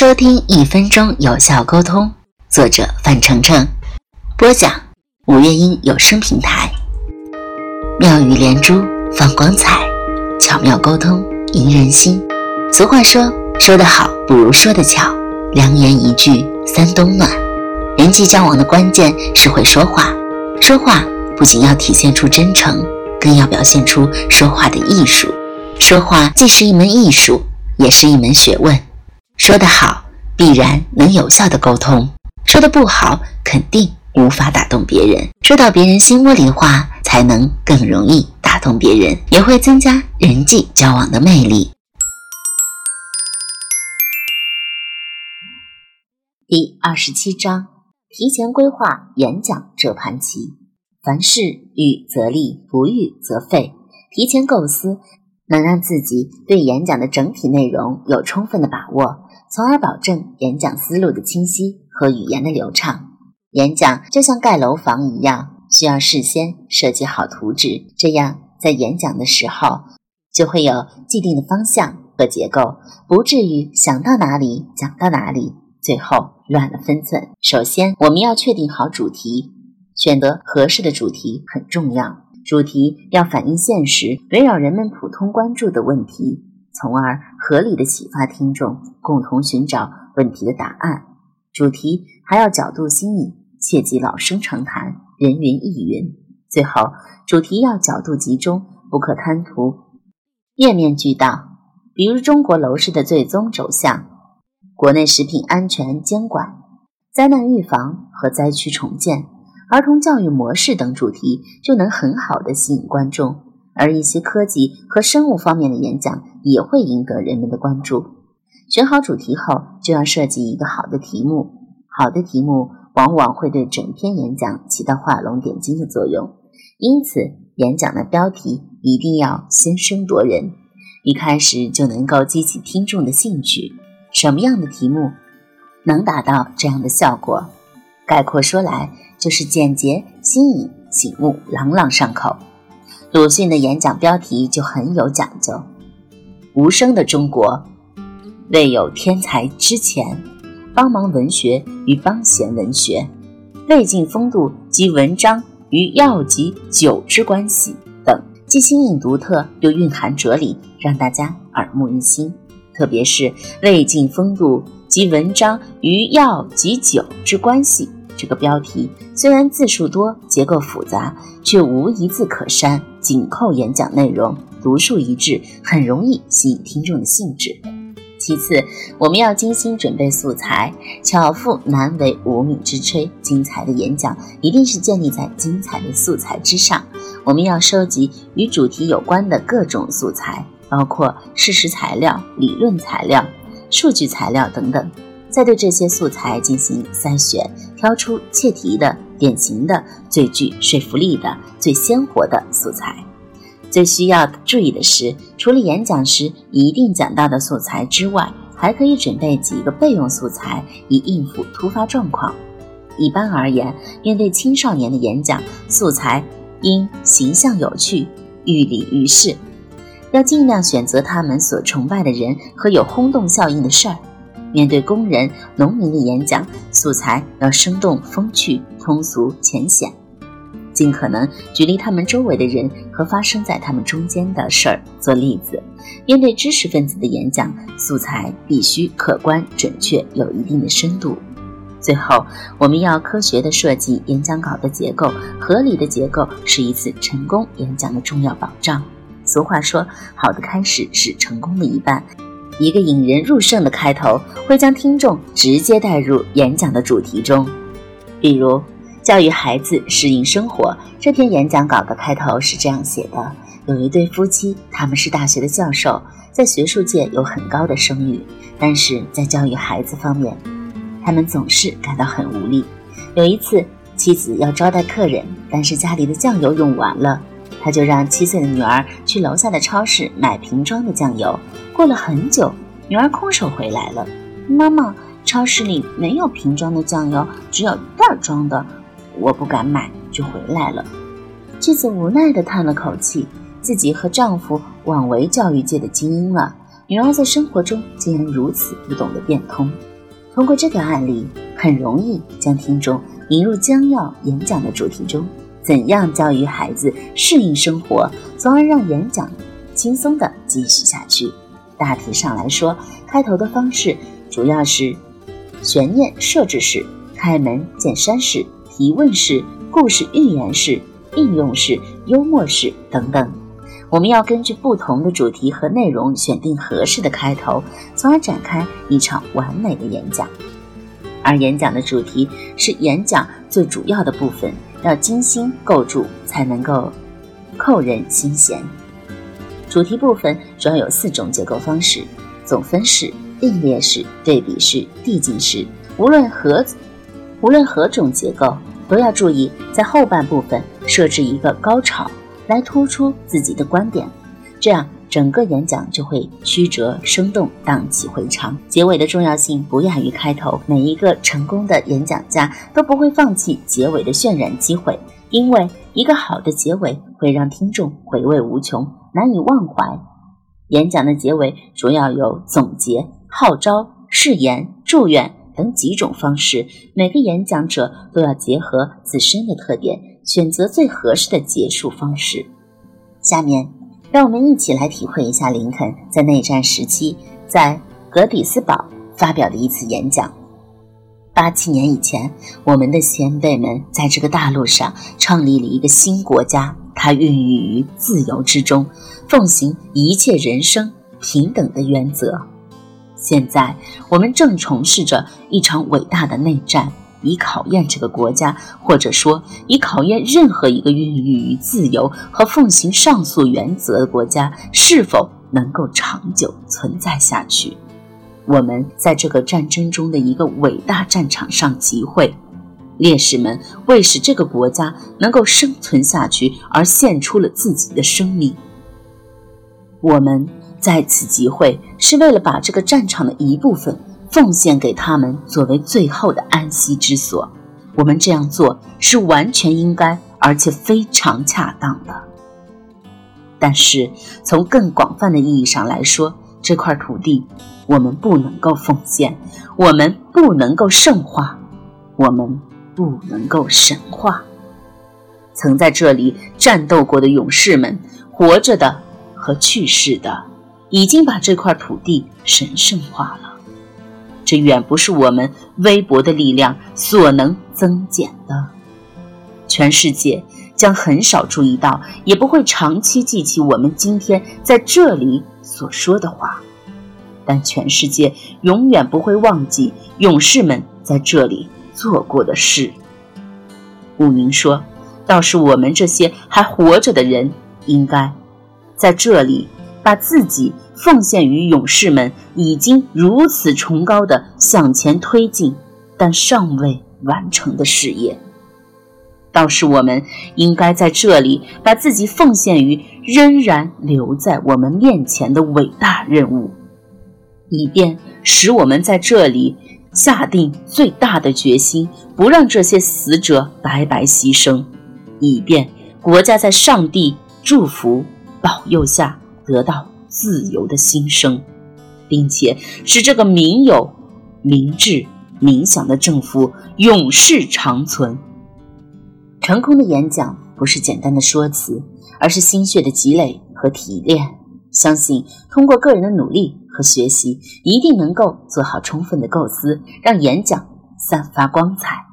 收听一分钟有效沟通，作者范丞丞，播讲五月音有声平台。妙语连珠，放光彩，巧妙沟通，赢人心。俗话说，说得好不如说得巧，良言一句三冬暖。人际交往的关键是会说话，说话不仅要体现出真诚，更要表现出说话的艺术。说话既是一门艺术，也是一门学问。说得好，必然能有效的沟通；说的不好，肯定无法打动别人。说到别人心窝里的话，才能更容易打动别人，也会增加人际交往的魅力。第二十七章：提前规划演讲这盘棋。凡事预则立，不预则废。提前构思，能让自己对演讲的整体内容有充分的把握。从而保证演讲思路的清晰和语言的流畅。演讲就像盖楼房一样，需要事先设计好图纸，这样在演讲的时候就会有既定的方向和结构，不至于想到哪里讲到哪里，最后乱了分寸。首先，我们要确定好主题，选择合适的主题很重要。主题要反映现实，围绕人们普通关注的问题。从而合理的启发听众，共同寻找问题的答案。主题还要角度新颖，切忌老生常谈、人云亦云。最后，主题要角度集中，不可贪图面面俱到。比如中国楼市的最终走向、国内食品安全监管、灾难预防和灾区重建、儿童教育模式等主题，就能很好的吸引观众。而一些科技和生物方面的演讲也会赢得人们的关注。选好主题后，就要设计一个好的题目。好的题目往往会对整篇演讲起到画龙点睛的作用。因此，演讲的标题一定要先声夺人，一开始就能够激起听众的兴趣。什么样的题目能达到这样的效果？概括说来，就是简洁、新颖、醒目、朗朗上口。鲁迅的演讲标题就很有讲究：“无声的中国，未有天才之前，帮忙文学与帮闲文学，魏晋风度及文章与药及酒之关系等，既新颖独特，又蕴含哲理，让大家耳目一新。特别是魏晋风度及文章与药及酒之关系。”这个标题虽然字数多、结构复杂，却无一字可删，紧扣演讲内容，独树一帜，很容易吸引听众的兴致。其次，我们要精心准备素材，巧妇难为无米之炊。精彩的演讲一定是建立在精彩的素材之上。我们要收集与主题有关的各种素材，包括事实材料、理论材料、数据材料等等。再对这些素材进行筛选，挑出切题的、典型的、最具说服力的、最鲜活的素材。最需要注意的是，除了演讲时一定讲到的素材之外，还可以准备几个备用素材，以应付突发状况。一般而言，面对青少年的演讲，素材应形象有趣、寓理于事，要尽量选择他们所崇拜的人和有轰动效应的事儿。面对工人、农民的演讲，素材要生动、风趣、通俗、浅显，尽可能举例他们周围的人和发生在他们中间的事儿做例子。面对知识分子的演讲，素材必须客观、准确，有一定的深度。最后，我们要科学的设计演讲稿的结构，合理的结构是一次成功演讲的重要保障。俗话说：“好的开始是成功的一半。”一个引人入胜的开头会将听众直接带入演讲的主题中。比如，教育孩子适应生活这篇演讲稿的开头是这样写的：有一对夫妻，他们是大学的教授，在学术界有很高的声誉，但是在教育孩子方面，他们总是感到很无力。有一次，妻子要招待客人，但是家里的酱油用完了。他就让七岁的女儿去楼下的超市买瓶装的酱油。过了很久，女儿空手回来了。妈妈，超市里没有瓶装的酱油，只有袋装的。我不敢买，就回来了。妻子无奈地叹了口气，自己和丈夫枉为教育界的精英了。女儿在生活中竟然如此不懂得变通。通过这个案例，很容易将听众引入将要演讲的主题中。怎样教育孩子适应生活，从而让演讲轻松地继续下去？大体上来说，开头的方式主要是悬念设置式、开门见山式、疑问式、故事寓言式、应用式、幽默式等等。我们要根据不同的主题和内容选定合适的开头，从而展开一场完美的演讲。而演讲的主题是演讲最主要的部分，要精心构筑才能够扣人心弦。主题部分主要有四种结构方式：总分式、并列式、对比式、递进式。无论何无论何种结构，都要注意在后半部分设置一个高潮。来突出自己的观点，这样整个演讲就会曲折生动、荡气回肠。结尾的重要性不亚于开头，每一个成功的演讲家都不会放弃结尾的渲染机会，因为一个好的结尾会让听众回味无穷、难以忘怀。演讲的结尾主要有总结、号召、誓言、祝愿等几种方式，每个演讲者都要结合自身的特点。选择最合适的结束方式。下面，让我们一起来体会一下林肯在内战时期在格底斯堡发表的一次演讲。八七年以前，我们的先辈们在这个大陆上创立了一个新国家，它孕育于自由之中，奉行一切人生平等的原则。现在，我们正从事着一场伟大的内战。以考验这个国家，或者说以考验任何一个孕育于自由和奉行上述原则的国家是否能够长久存在下去。我们在这个战争中的一个伟大战场上集会，烈士们为使这个国家能够生存下去而献出了自己的生命。我们在此集会是为了把这个战场的一部分。奉献给他们作为最后的安息之所，我们这样做是完全应该而且非常恰当的。但是从更广泛的意义上来说，这块土地我们不能够奉献，我们不能够圣化，我们不能够神化。曾在这里战斗过的勇士们，活着的和去世的，已经把这块土地神圣化了。这远不是我们微薄的力量所能增减的。全世界将很少注意到，也不会长期记起我们今天在这里所说的话，但全世界永远不会忘记勇士们在这里做过的事。武宁说：“倒是我们这些还活着的人，应该在这里把自己。”奉献于勇士们已经如此崇高的向前推进，但尚未完成的事业，倒是我们应该在这里把自己奉献于仍然留在我们面前的伟大任务，以便使我们在这里下定最大的决心，不让这些死者白白牺牲，以便国家在上帝祝福保佑下得到。自由的心声，并且使这个民有、明智、冥想的政府永世长存。成功的演讲不是简单的说辞，而是心血的积累和提炼。相信通过个人的努力和学习，一定能够做好充分的构思，让演讲散发光彩。